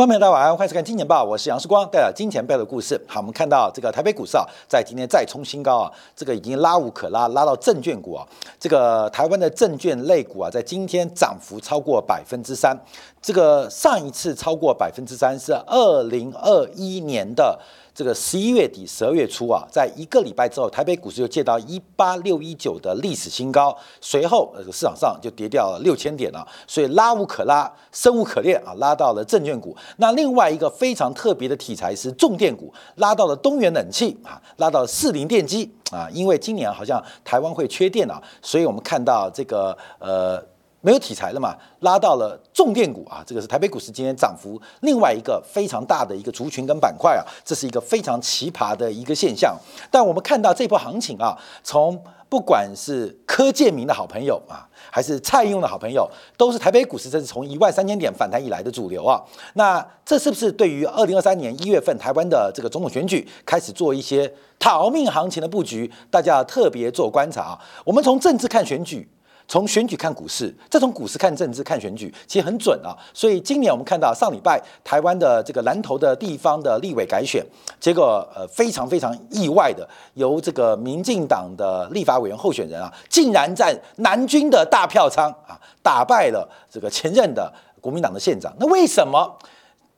观众朋友大家晚安，欢迎收看《金钱报》，我是杨世光，带来金钱报的故事。好，我们看到这个台北股市啊，在今天再冲新高啊，这个已经拉无可拉，拉到证券股啊，这个台湾的证券类股啊，在今天涨幅超过百分之三，这个上一次超过百分之三是二零二一年的。这个十一月底、十二月初啊，在一个礼拜之后，台北股市又见到一八六一九的历史新高，随后呃市场上就跌掉了六千点了，所以拉无可拉，生无可恋啊，拉到了证券股。那另外一个非常特别的题材是重电股，拉到了东元冷气啊，拉到了四零电机啊，因为今年好像台湾会缺电啊，所以我们看到这个呃。没有题材了嘛，拉到了重电股啊，这个是台北股市今天涨幅另外一个非常大的一个族群跟板块啊，这是一个非常奇葩的一个现象。但我们看到这波行情啊，从不管是柯建明的好朋友啊，还是蔡英文的好朋友，都是台北股市这是从一万三千点反弹以来的主流啊。那这是不是对于二零二三年一月份台湾的这个总统选举开始做一些逃命行情的布局？大家特别做观察啊。我们从政治看选举。从选举看股市，再从股市看政治、看选举，其实很准啊。所以今年我们看到上礼拜台湾的这个南投的地方的立委改选，结果呃非常非常意外的，由这个民进党的立法委员候选人啊，竟然在南军的大票仓啊打败了这个前任的国民党的县长。那为什么？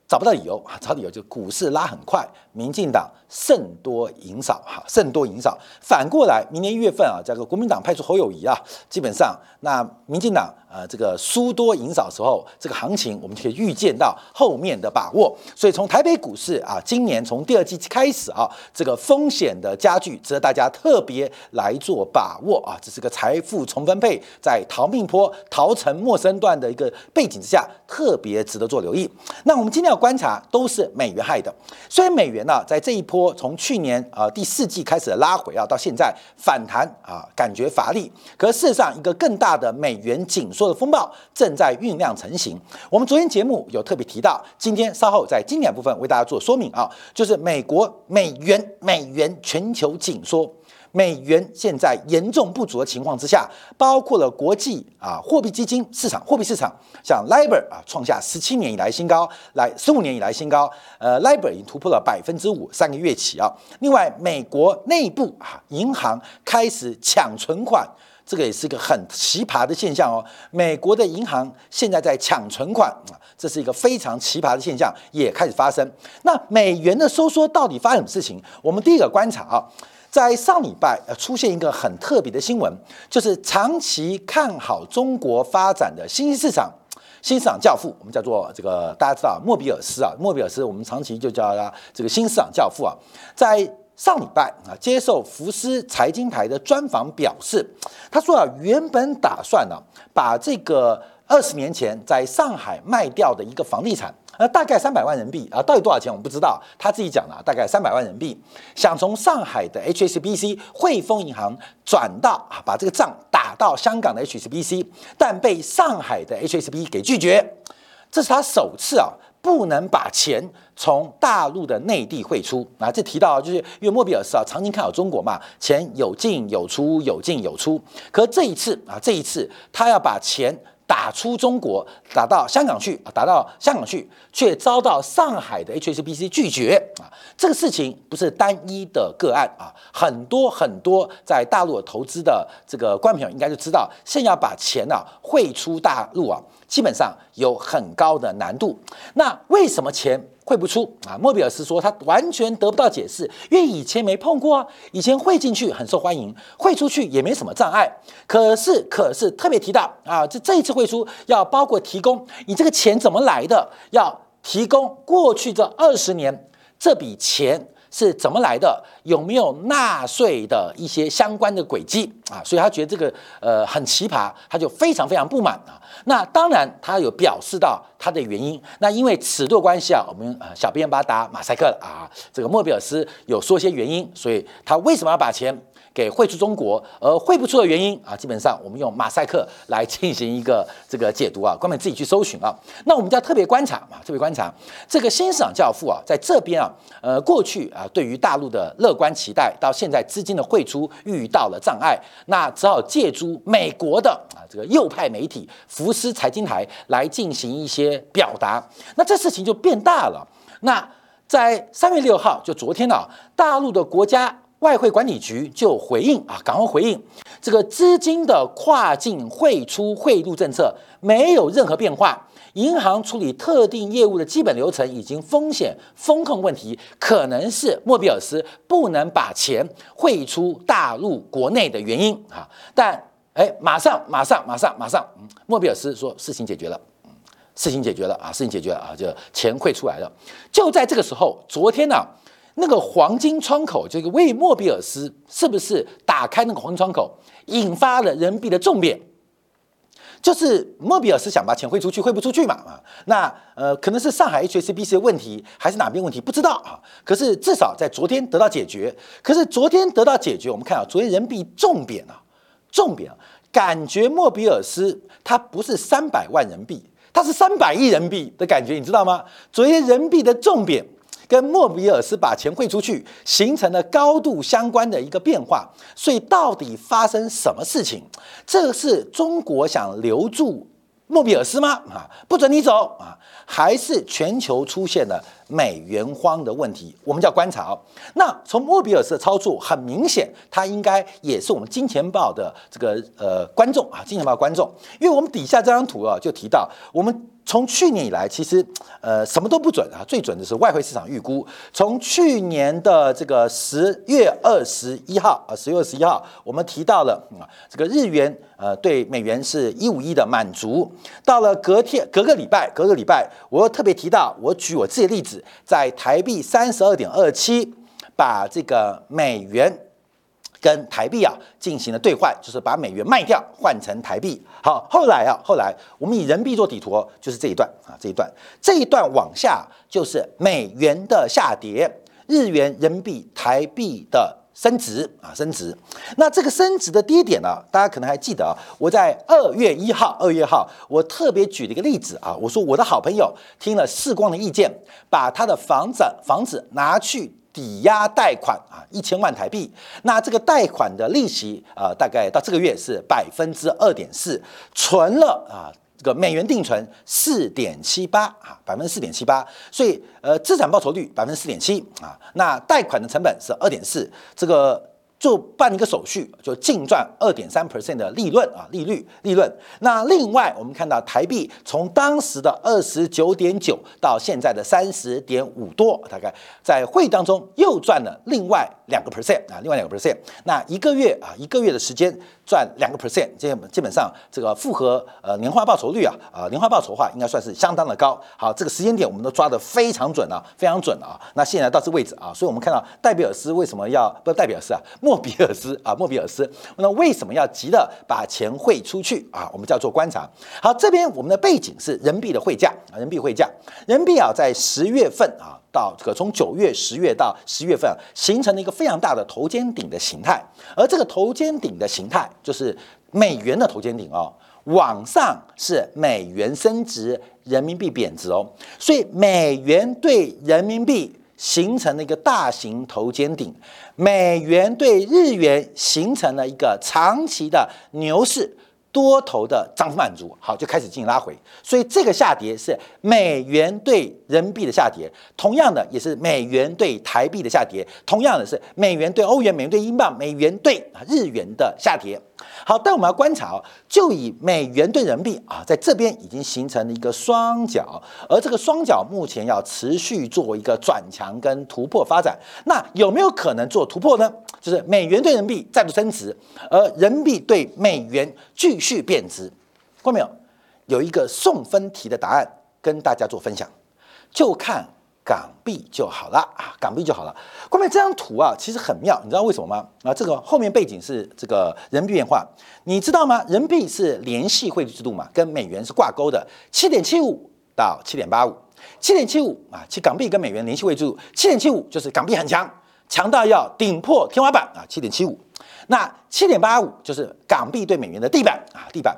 找不到理由啊！找理由就股市拉很快，民进党胜多赢少哈，胜多赢少。反过来，明年一月份啊，这个国民党派出侯友谊啊，基本上那民进党呃这个输多赢少时候，这个行情我们就可以预见到后面的把握。所以从台北股市啊，今年从第二季开始啊，这个风险的加剧，值得大家特别来做把握啊。这是个财富重分配在逃命坡、逃城陌生段的一个背景之下，特别值得做留意。那我们今天要。观察都是美元害的，虽然美元那在这一波从去年啊第四季开始的拉回啊，到现在反弹啊感觉乏力，可事实上一个更大的美元紧缩的风暴正在酝酿成型。我们昨天节目有特别提到，今天稍后在经典部分为大家做说明啊，就是美国美元美元全球紧缩。美元现在严重不足的情况之下，包括了国际啊货币基金市场、货币市场，像 LIBOR 啊创下十七年以来新高，来十五年以来新高，呃，LIBOR 已经突破了百分之五，三个月起啊。另外，美国内部啊银行开始抢存款，这个也是一个很奇葩的现象哦。美国的银行现在在抢存款啊，这是一个非常奇葩的现象，也开始发生。那美元的收缩到底发生什么事情？我们第一个观察啊。在上礼拜，呃，出现一个很特别的新闻，就是长期看好中国发展的新兴市场、新市场教父，我们叫做这个大家知道莫比尔斯啊，莫比尔斯，我们长期就叫他这个新市场教父啊。在上礼拜啊，接受福斯财经台的专访表示，他说啊，原本打算呢，把这个二十年前在上海卖掉的一个房地产。呃，大概三百万人民币啊，到底多少钱我们不知道。他自己讲了，大概三百万人民币，想从上海的 HSBC 汇丰银行转到啊，把这个账打到香港的 HSBC，但被上海的 HSB 给拒绝。这是他首次啊，不能把钱从大陆的内地汇出啊。这提到就是因为莫比尔斯啊，常年看好中国嘛，钱有进有出，有进有出。可这一次啊，这一次他要把钱。打出中国，打到香港去啊，打到香港去，却遭到上海的 HSBC 拒绝啊！这个事情不是单一的个案啊，很多很多在大陆投资的这个观众朋友应该就知道，现在要把钱呢汇出大陆啊，基本上有很高的难度。那为什么钱？汇不出啊！莫比尔斯说他完全得不到解释，因为以前没碰过啊，以前汇进去很受欢迎，汇出去也没什么障碍。可是，可是特别提到啊，这这一次汇出要包括提供你这个钱怎么来的，要提供过去这二十年这笔钱是怎么来的，有没有纳税的一些相关的轨迹啊？所以他觉得这个呃很奇葩，他就非常非常不满啊。那当然，他有表示到他的原因。那因为尺度关系啊，我们呃小编把他打马赛克了啊。这个莫比尔斯有说些原因，所以他为什么要把钱？给汇出中国，而汇不出的原因啊，基本上我们用马赛克来进行一个这个解读啊，观众自己去搜寻啊。那我们就要特别观察啊，特别观察这个新市场教父啊，在这边啊，呃，过去啊，对于大陆的乐观期待，到现在资金的汇出遇到了障碍。那只好借助美国的啊这个右派媒体福斯财经台来进行一些表达，那这事情就变大了。那在三月六号，就昨天啊，大陆的国家外汇管理局就回应啊，赶快回应，这个资金的跨境汇出汇入政策没有任何变化。银行处理特定业务的基本流程以及风险风控问题，可能是莫比尔斯不能把钱汇出大陆国内的原因啊。但哎，马上马上马上马上，莫比尔斯说事情解决了，事情解决了啊，事情解决了啊，就钱汇出来了。就在这个时候，昨天呢，那个黄金窗口，这个为莫比尔斯是不是打开那个黄金窗口，引发了人民币的重贬？就是莫比尔斯想把钱汇出去，汇不出去嘛啊？那呃，可能是上海 HSBC 的问题，还是哪边问题？不知道啊。可是至少在昨天得到解决。可是昨天得到解决，我们看啊，昨天人民币重贬啊，重贬，感觉莫比尔斯它不是三百万人民币，它是三百亿人民币的感觉，你知道吗？昨天人民币的重贬。跟莫比尔斯把钱汇出去形成了高度相关的一个变化，所以到底发生什么事情？这是中国想留住莫比尔斯吗？啊，不准你走啊！还是全球出现了美元荒的问题？我们叫观察。那从莫比尔斯的操作，很明显，他应该也是我们金钱豹的这个呃观众啊，金钱豹观众，因为我们底下这张图啊，就提到我们。从去年以来，其实呃什么都不准啊，最准的是外汇市场预估。从去年的这个十月二十一号啊，十月二十一号，我们提到了啊，这个日元呃对美元是一五一的满足。到了隔天隔个礼拜，隔个礼拜，我又特别提到，我举我自己的例子，在台币三十二点二七，把这个美元。跟台币啊进行了兑换，就是把美元卖掉换成台币。好，后来啊，后来我们以人民币做底图，就是这一段啊，这一段，这一段往下就是美元的下跌，日元、人民币、台币的升值啊，升值。那这个升值的低点呢，大家可能还记得啊，我在二月一号，二月号我特别举了一个例子啊，我说我的好朋友听了世光的意见，把他的房子房子拿去。抵押贷款啊，一千万台币，那这个贷款的利息啊，大概到这个月是百分之二点四，存了啊，这个美元定存四点七八啊，百分之四点七八，所以呃，资产报酬率百分之四点七啊，那贷款的成本是二点四，这个。就办一个手续，就净赚二点三 percent 的利润啊，利率利润。那另外我们看到台币从当时的二十九点九到现在的三十点五多，大概在会当中又赚了另外两个 percent 啊，另外两个 percent。那一个月啊，一个月的时间赚两个 percent，基基本上这个复合呃年化报酬率啊啊年化报酬的话应该算是相当的高。好，这个时间点我们都抓得非常准啊，非常准啊。那现在到这位置啊，所以我们看到戴比尔斯为什么要不戴比尔斯啊？莫莫比尔斯啊，莫比尔斯，那为什么要急的把钱汇出去啊？我们叫做观察。好，这边我们的背景是人民币的汇价啊，人民币汇价，人民币啊，在十月份啊，到这个从九月、十月到十月份，形成了一个非常大的头肩顶的形态。而这个头肩顶的形态，就是美元的头肩顶哦，往上是美元升值，人民币贬值哦，所以美元对人民币。形成了一个大型头肩顶，美元对日元形成了一个长期的牛市。多头的涨幅满足，好就开始进行拉回，所以这个下跌是美元对人民币的下跌，同样的也是美元对台币的下跌，同样的是美元对欧元、美元对英镑、美元对日元的下跌。好，但我们要观察哦，就以美元对人民币啊，在这边已经形成了一个双角，而这个双角目前要持续做一个转强跟突破发展。那有没有可能做突破呢？就是美元对人民币再度升值，而人民币对美元继续贬值。过没有？有一个送分题的答案跟大家做分享，就看。港币就好了啊，港币就好了。后面这张图啊，其实很妙，你知道为什么吗？啊，这个后面背景是这个人民币变化，你知道吗？人民币是联系汇率制度嘛，跟美元是挂钩的，七点七五到七点八五，七点七五啊，其港币跟美元联系汇率制度，七点七五就是港币很强，强到要顶破天花板啊，七点七五。那七点八五就是港币对美元的地板啊，地板。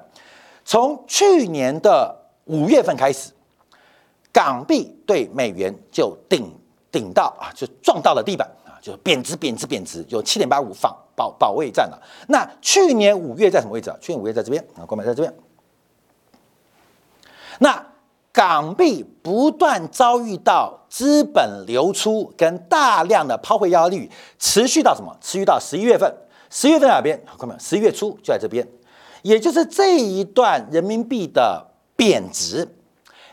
从去年的五月份开始。港币对美元就顶顶到啊，就撞到了地板啊，就贬值贬值贬值，就七点八五仿保保卫战了。那去年五月在什么位置啊？去年五月在这边啊，关门在这边。那港币不断遭遇到资本流出跟大量的抛回压力，持续到什么？持续到十一月份。十月份哪边？看没有？十一月初就在这边，也就是这一段人民币的贬值。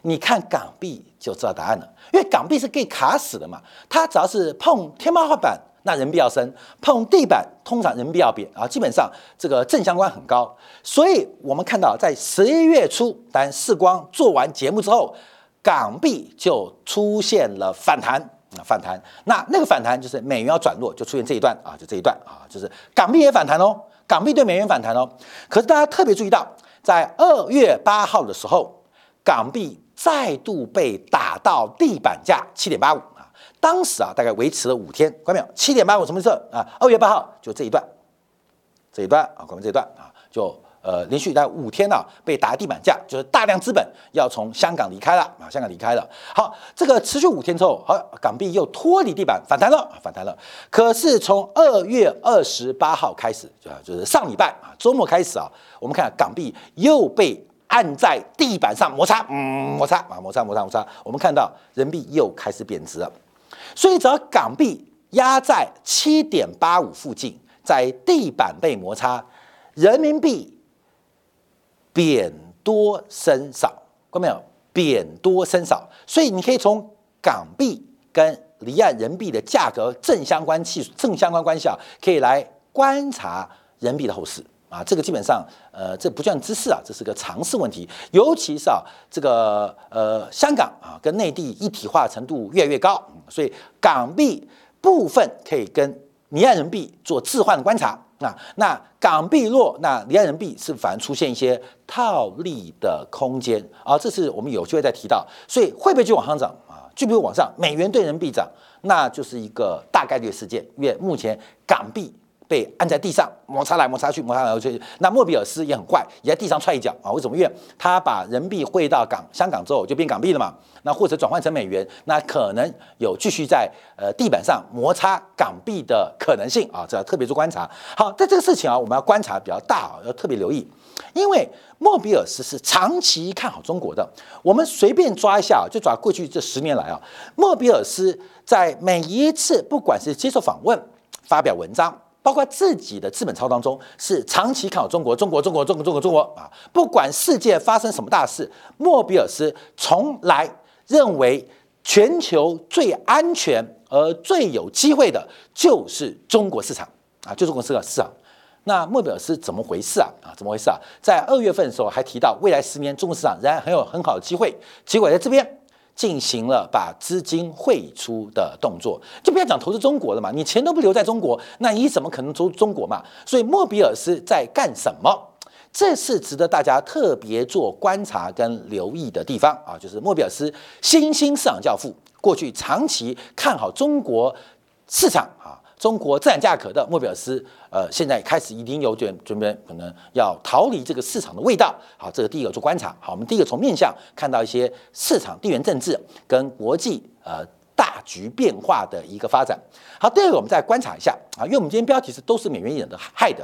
你看港币就知道答案了，因为港币是可以卡死的嘛。它只要是碰天花板，那人民币要升；碰地板，通常人民币要贬啊。基本上这个正相关很高。所以我们看到在十一月初，当世光做完节目之后，港币就出现了反弹。啊，反弹，那那个反弹就是美元要转弱，就出现这一段啊，就这一段啊，就是港币也反弹哦，港币对美元反弹哦。可是大家特别注意到，在二月八号的时候，港币再度被打到地板价七点八五，当时啊大概维持了五天，看到没有？七点八五什么意思啊？二月八号就这一段，这一段啊，看到这一段啊，就。呃，连续在五天呢，被打地板价，就是大量资本要从香港离开了啊，香港离开了。好，这个持续五天之后，好，港币又脱离地板反弹了，反弹了。可是从二月二十八号开始，就就是上礼拜啊，周末开始啊，我们看港币又被按在地板上摩擦，嗯，摩擦啊，摩擦，摩擦，摩擦。我们看到人民币又开始贬值了，所以只要港币压在七点八五附近，在地板被摩擦，人民币。贬多升少，看到没有？贬多升少，所以你可以从港币跟离岸人民币的价格正相关系正相关关系啊，可以来观察人民币的后市啊。这个基本上，呃，这不算知识啊，这是个常识问题。尤其是啊，这个呃，香港啊，跟内地一体化程度越来越高，所以港币部分可以跟离岸人民币做置换的观察。那那港币弱，那离岸人民币是反而出现一些套利的空间啊，这是我们有机会再提到，所以会不会就往上涨啊？会不会往上？美元对人民币涨，那就是一个大概率事件，因为目前港币。被按在地上摩擦来摩擦去摩擦来摩擦去，那莫比尔斯也很坏，也在地上踹一脚啊！为什么？因为他把人民币汇到港香港之后就变港币了嘛，那或者转换成美元，那可能有继续在呃地板上摩擦港币的可能性啊！这要特别做观察。好，在这个事情啊，我们要观察比较大啊，要特别留意，因为莫比尔斯是长期看好中国的。我们随便抓一下，就抓过去这十年来啊，莫比尔斯在每一次不管是接受访问、发表文章。包括自己的资本操当中，是长期看好中国，中国，中国，中国，中国，中国啊！不管世界发生什么大事，莫比尔斯从来认为全球最安全而最有机会的就是中国市场啊，就中国市场市场。那莫比尔斯怎么回事啊？啊，怎么回事啊？在二月份的时候还提到，未来十年中国市场仍然很有很好的机会，结果在这边。进行了把资金汇出的动作，就不要讲投资中国了嘛，你钱都不留在中国，那你怎么可能投中国嘛？所以莫比尔斯在干什么？这是值得大家特别做观察跟留意的地方啊，就是莫比尔斯新兴市场教父，过去长期看好中国市场啊。中国自然价格的莫比尔斯，呃，现在开始一定有点准备，可能要逃离这个市场的味道。好，这个第一个做观察。好，我们第一个从面向看到一些市场地缘政治跟国际呃大局变化的一个发展。好，第二个我们再观察一下啊，因为我们今天标题是都是美元引的害的，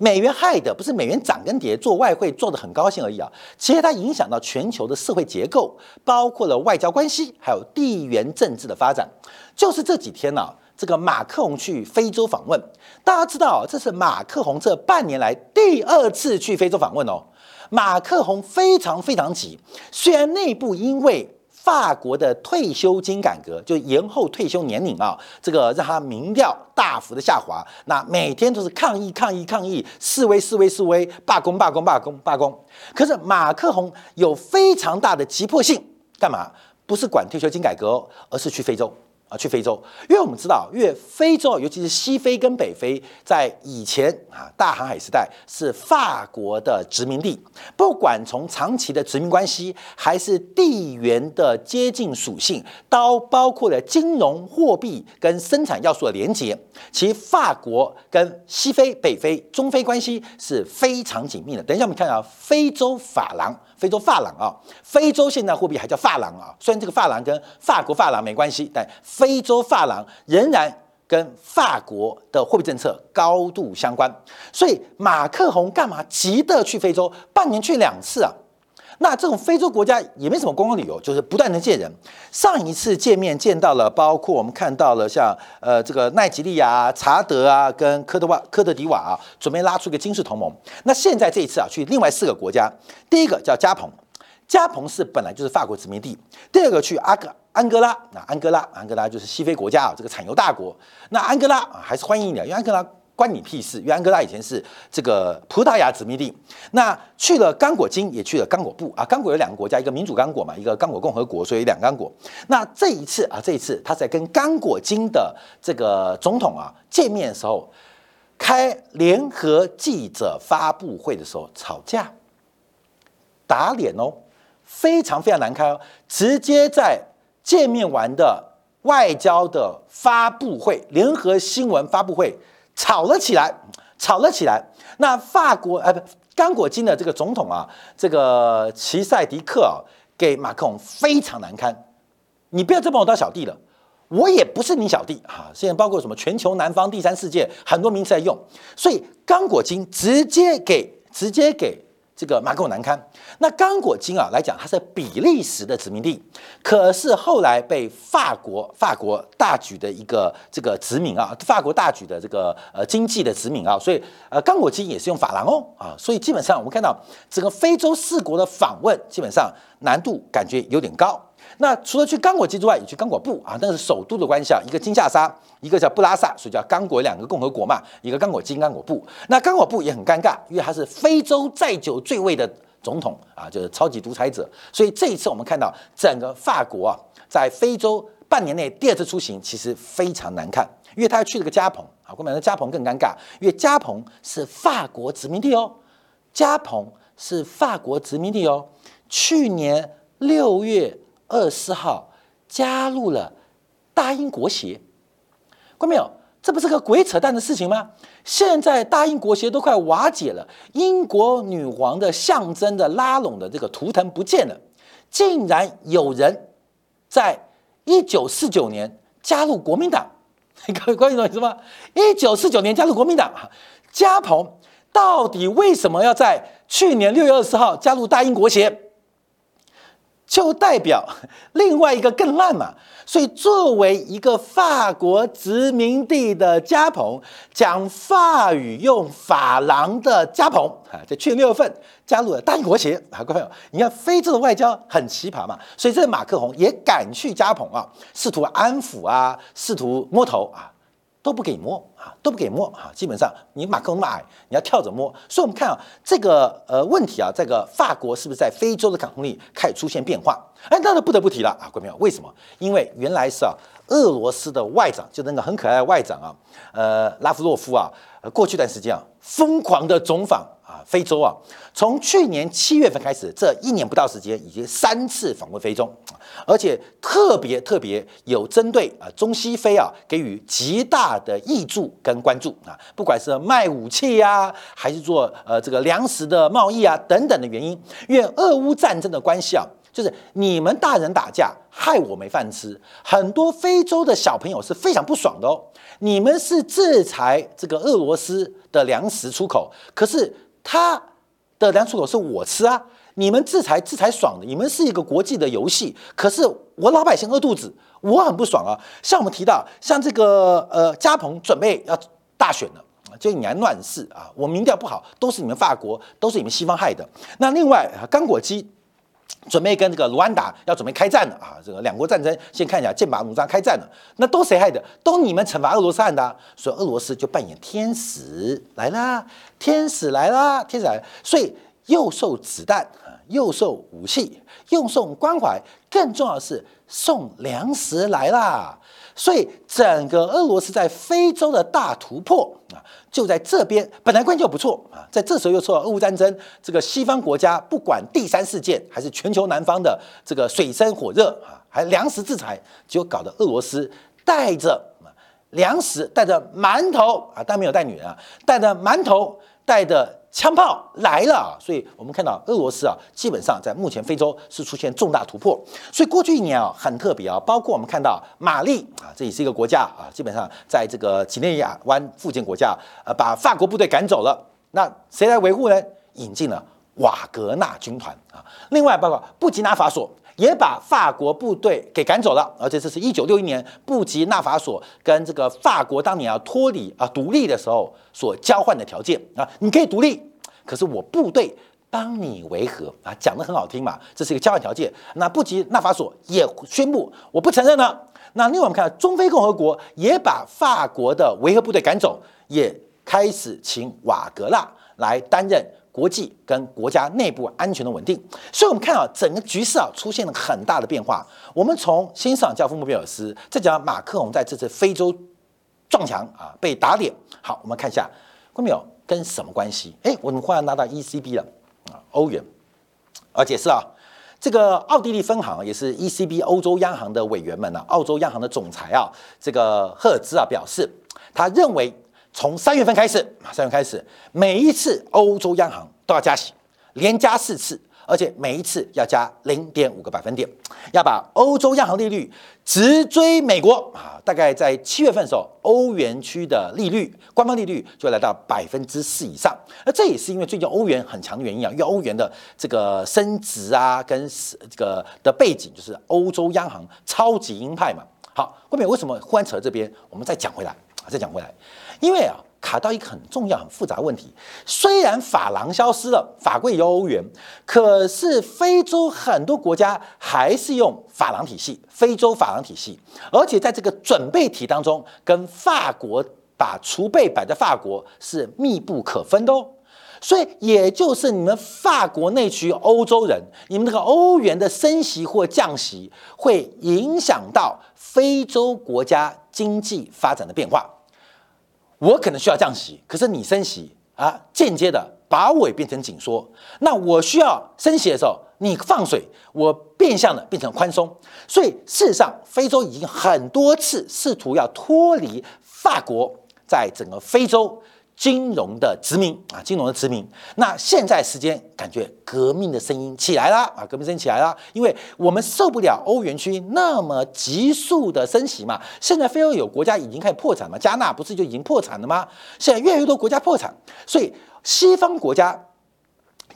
美元害的不是美元涨跟跌，做外汇做的很高兴而已啊，其实它影响到全球的社会结构，包括了外交关系，还有地缘政治的发展。就是这几天呢。这个马克龙去非洲访问，大家知道这是马克龙这半年来第二次去非洲访问哦。马克龙非常非常急，虽然内部因为法国的退休金改革，就延后退休年龄啊，这个让他民调大幅的下滑，那每天都是抗议抗议抗议，示威示威示威，罢工罢工罢工罢工。可是马克龙有非常大的急迫性，干嘛？不是管退休金改革，而是去非洲。啊，去非洲，因为我们知道，因为非洲，尤其是西非跟北非，在以前啊，大航海时代是法国的殖民地。不管从长期的殖民关系，还是地缘的接近属性，都包括了金融、货币跟生产要素的连结，其法国跟西非、北非、中非关系是非常紧密的。等一下，我们看到非洲法郎。非洲发廊啊，非洲现在货币还叫发廊啊。虽然这个发廊跟法国发廊没关系，但非洲发廊仍然跟法国的货币政策高度相关。所以马克宏干嘛急得去非洲？半年去两次啊？那这种非洲国家也没什么观光旅游，就是不断的见人。上一次见面见到了，包括我们看到了像呃这个奈及利亚、查德啊，跟科特瓦、科特迪瓦啊，准备拉出一个军事同盟。那现在这一次啊，去另外四个国家，第一个叫加蓬，加蓬是本来就是法国殖民地；第二个去阿格安哥拉，那安哥拉，安哥拉就是西非国家啊，这个产油大国。那安哥拉啊，还是欢迎你的，因为安哥拉。关你屁事！因为安哥拉以前是这个葡萄牙殖民地，那去了刚果金，也去了刚果布啊。刚果有两个国家，一个民主刚果嘛，一个刚果共和国，所以两刚果。那这一次啊，这一次他在跟刚果金的这个总统啊见面的时候，开联合记者发布会的时候吵架，打脸哦，非常非常难开哦，直接在见面完的外交的发布会，联合新闻发布会。吵了起来，吵了起来。那法国呃不，刚果金的这个总统啊，这个齐塞迪克啊，给马克龙非常难堪。你不要再把我当小弟了，我也不是你小弟啊。现在包括什么全球南方第三世界很多名词在用，所以刚果金直接给直接给。这个马够难堪。那刚果金啊来讲，它是比利时的殖民地，可是后来被法国法国大举的一个这个殖民啊，法国大举的这个呃经济的殖民啊，所以呃刚果金也是用法郎哦啊，所以基本上我们看到整个非洲四国的访问，基本上难度感觉有点高。那除了去刚果金之外，也去刚果布啊，那是首都的关系啊，一个金下沙，一个叫布拉萨，所以叫刚果两个共和国嘛，一个刚果金，刚果布。那刚果布也很尴尬，因为他是非洲在久最位的总统啊，就是超级独裁者。所以这一次我们看到整个法国啊，在非洲半年内第二次出行，其实非常难看，因为他去了个加蓬啊，我们的加蓬更尴尬，因为加蓬是法国殖民地哦，加蓬是法国殖民地哦，去年六月。二十四号加入了大英国协，看没有？这不是个鬼扯淡的事情吗？现在大英国协都快瓦解了，英国女皇的象征的拉拢的这个图腾不见了，竟然有人在一九四九年加入国民党，各位观众懂意思吗？一九四九年加入国民党，加蓬到底为什么要在去年六月二十号加入大英国协？就代表另外一个更烂嘛，所以作为一个法国殖民地的加蓬，讲法语用法郎的加蓬啊，在去年六月份加入了大英国协。啊，各位，你看非洲的外交很奇葩嘛，所以这个马克宏也敢去加蓬啊，试图安抚啊，试图摸头啊。都不给摸啊，都不给摸啊！基本上你马克龙那么矮，你要跳着摸。所以，我们看啊，这个呃问题啊，这个法国是不是在非洲的掌控力开始出现变化？哎，那就不得不提了啊，各位朋友，为什么？因为原来是啊，俄罗斯的外长，就那个很可爱的外长啊，呃，拉夫洛夫啊，呃过去一段时间啊，疯狂的总访。啊，非洲啊，从去年七月份开始，这一年不到时间，已经三次访问非洲，而且特别特别有针对啊中西非啊给予极大的益助跟关注啊，不管是卖武器呀，还是做呃这个粮食的贸易啊等等的原因，因为俄乌战争的关系啊，就是你们大人打架害我没饭吃，很多非洲的小朋友是非常不爽的哦，你们是制裁这个俄罗斯的粮食出口，可是。他的粮出口是我吃啊，你们制裁制裁爽的，你们是一个国际的游戏，可是我老百姓饿肚子，我很不爽啊。像我们提到，像这个呃，加蓬准备要大选了，就你来乱世啊，我民调不好，都是你们法国，都是你们西方害的。那另外，刚果机。准备跟这个卢安达要准备开战了啊！这个两国战争先看一下，剑拔弩张开战了，那都谁害的？都你们惩罚俄罗斯害的，所以俄罗斯就扮演天使来啦，天使来啦，天使来，所以又受子弹，又送武器，又送关怀，更重要的是送粮食来啦。所以整个俄罗斯在非洲的大突破啊，就在这边。本来关系就不错啊，在这时候又受到俄乌战争，这个西方国家不管第三世界还是全球南方的这个水深火热啊，还粮食制裁，就搞得俄罗斯带着粮食，带着馒头啊，但没有带女人啊，带着馒头，带着枪炮来了。所以我们看到俄罗斯啊，基本上在目前非洲是出现重大突破。所以过去一年啊，很特别啊，包括我们看到马利啊，这也是一个国家啊，基本上在这个几内亚湾附近国家，呃，把法国部队赶走了。那谁来维护呢？引进了瓦格纳军团啊。另外，包括布吉纳法索。也把法国部队给赶走了，而且这是一九六一年布吉纳法索跟这个法国当年要脱离啊独立的时候所交换的条件啊，你可以独立，可是我部队帮你维和啊，讲的很好听嘛，这是一个交换条件。那布吉纳法索也宣布我不承认了。那另外我们看中非共和国也把法国的维和部队赶走，也开始请瓦格纳来担任。国际跟国家内部安全的稳定，所以我们看到整个局势啊出现了很大的变化。我们从欣赏教父穆比尔斯，再讲马克龙在这次非洲撞墙啊被打脸。好，我们看一下，关没有跟什么关系？哎，我们忽然拿到 ECB 了啊，欧元。而，解释啊，这个奥地利分行也是 ECB 欧洲央行的委员们啊，澳洲央行的总裁啊，这个赫兹啊表示，他认为。从三月份开始，三月开始，每一次欧洲央行都要加息，连加四次，而且每一次要加零点五个百分点，要把欧洲央行利率直追美国啊！大概在七月份的时候，欧元区的利率官方利率就来到百分之四以上。而这也是因为最近欧元很强的原因啊，因为欧元的这个升值啊，跟这个的背景就是欧洲央行超级鹰派嘛。好，后面为什么忽然扯到这边？我们再讲回来，再讲回来。因为啊，卡到一个很重要、很复杂的问题。虽然法郎消失了，法贵由欧元，可是非洲很多国家还是用法郎体系，非洲法郎体系。而且在这个准备体当中，跟法国把储备摆在法国是密不可分的哦。所以也就是你们法国内区欧洲人，你们那个欧元的升息或降息，会影响到非洲国家经济发展的变化。我可能需要降息，可是你升息啊，间接的把我变成紧缩。那我需要升息的时候，你放水，我变相的变成宽松。所以事实上，非洲已经很多次试图要脱离法国在整个非洲。金融的殖民啊，金融的殖民。那现在时间感觉革命的声音起来了啊，革命声音起来了，因为我们受不了欧元区那么急速的升息嘛。现在非洲有国家已经开始破产嘛，加纳不是就已经破产了吗？现在越来越多国家破产，所以西方国家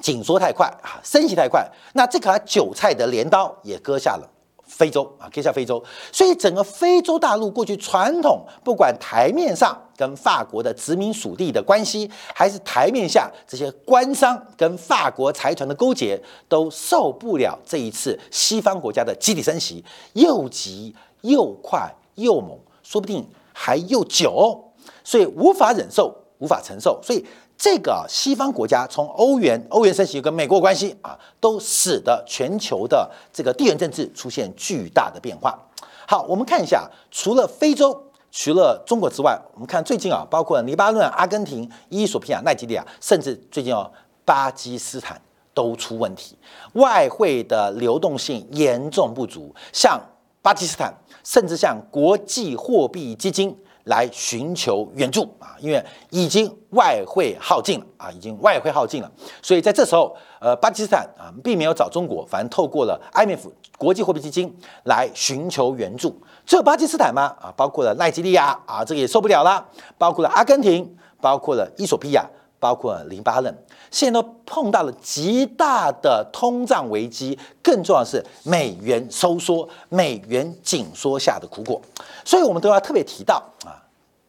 紧缩太快啊，升息太快，那这把韭菜的镰刀也割下了。非洲啊，接下非洲，所以整个非洲大陆过去传统，不管台面上跟法国的殖民属地的关系，还是台面下这些官商跟法国财团的勾结，都受不了这一次西方国家的集体升息，又急又快又猛，说不定还又久，所以无法忍受，无法承受，所以。这个西方国家从欧元、欧元升级跟美国关系啊，都使得全球的这个地缘政治出现巨大的变化。好，我们看一下，除了非洲、除了中国之外，我们看最近啊，包括黎巴嫩、阿根廷、伊索比亚、奈及利亚，甚至最近哦，巴基斯坦都出问题，外汇的流动性严重不足，像巴基斯坦，甚至像国际货币基金。来寻求援助啊，因为已经外汇耗尽了啊，已经外汇耗尽了，所以在这时候，呃，巴基斯坦啊，并没有找中国，反而透过了 IMF 国际货币基金来寻求援助。只有巴基斯坦吗？啊，包括了奈及利亚啊，这个也受不了了，包括了阿根廷，包括了伊索比亚，包括黎巴嫩，现在都碰到了极大的通胀危机，更重要的是美元收缩、美元紧缩下的苦果。所以我们都要特别提到啊，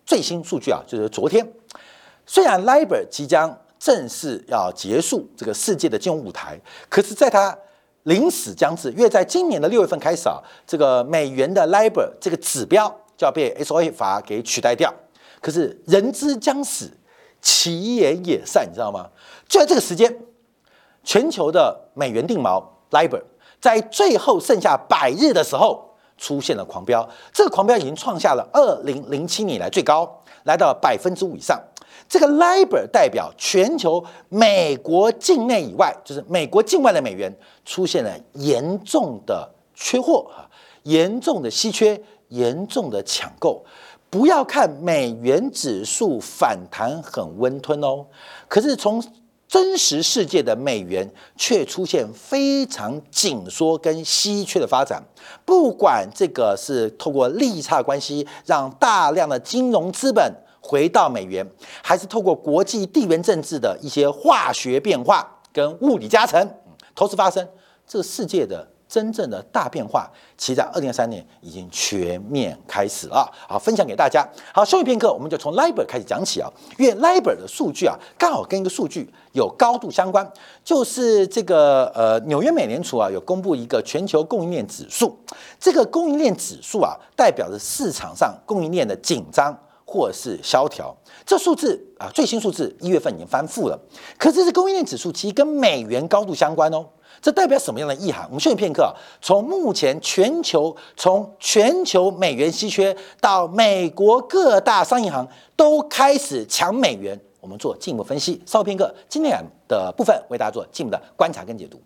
最新数据啊，就是昨天，虽然 LIBOR 即将正式要结束这个世界的金融舞台，可是在它临死将至，因为在今年的六月份开始啊，这个美元的 LIBOR 这个指标就要被 S O A 法给取代掉。可是人之将死，其言也善，你知道吗？就在这个时间，全球的美元定锚 LIBOR 在最后剩下百日的时候。出现了狂飙，这个狂飙已经创下了二零零七年以来最高，来到百分之五以上。这个 LIBOR 代表全球美国境内以外，就是美国境外的美元出现了严重的缺货啊，严重的稀缺，严重的抢购。不要看美元指数反弹很温吞哦，可是从真实世界的美元却出现非常紧缩跟稀缺的发展。不管这个是透过利差关系让大量的金融资本回到美元，还是透过国际地缘政治的一些化学变化跟物理加成同时发生，这个世界的。真正的大变化，其实在二零二三年已经全面开始了。好，分享给大家。好，休息片刻，我们就从 LIBOR 开始讲起啊。因为 LIBOR 的数据啊，刚好跟一个数据有高度相关，就是这个呃，纽约美联储啊有公布一个全球供应链指数。这个供应链指数啊，代表着市场上供应链的紧张或是萧条。这数字啊，最新数字一月份已经翻负了。可是这供应链指数其实跟美元高度相关哦。这代表什么样的意涵？我们休息片刻。从目前全球，从全球美元稀缺到美国各大商业银行都开始抢美元，我们做进一步分析。稍片刻，今天的部分为大家做进一步的观察跟解读。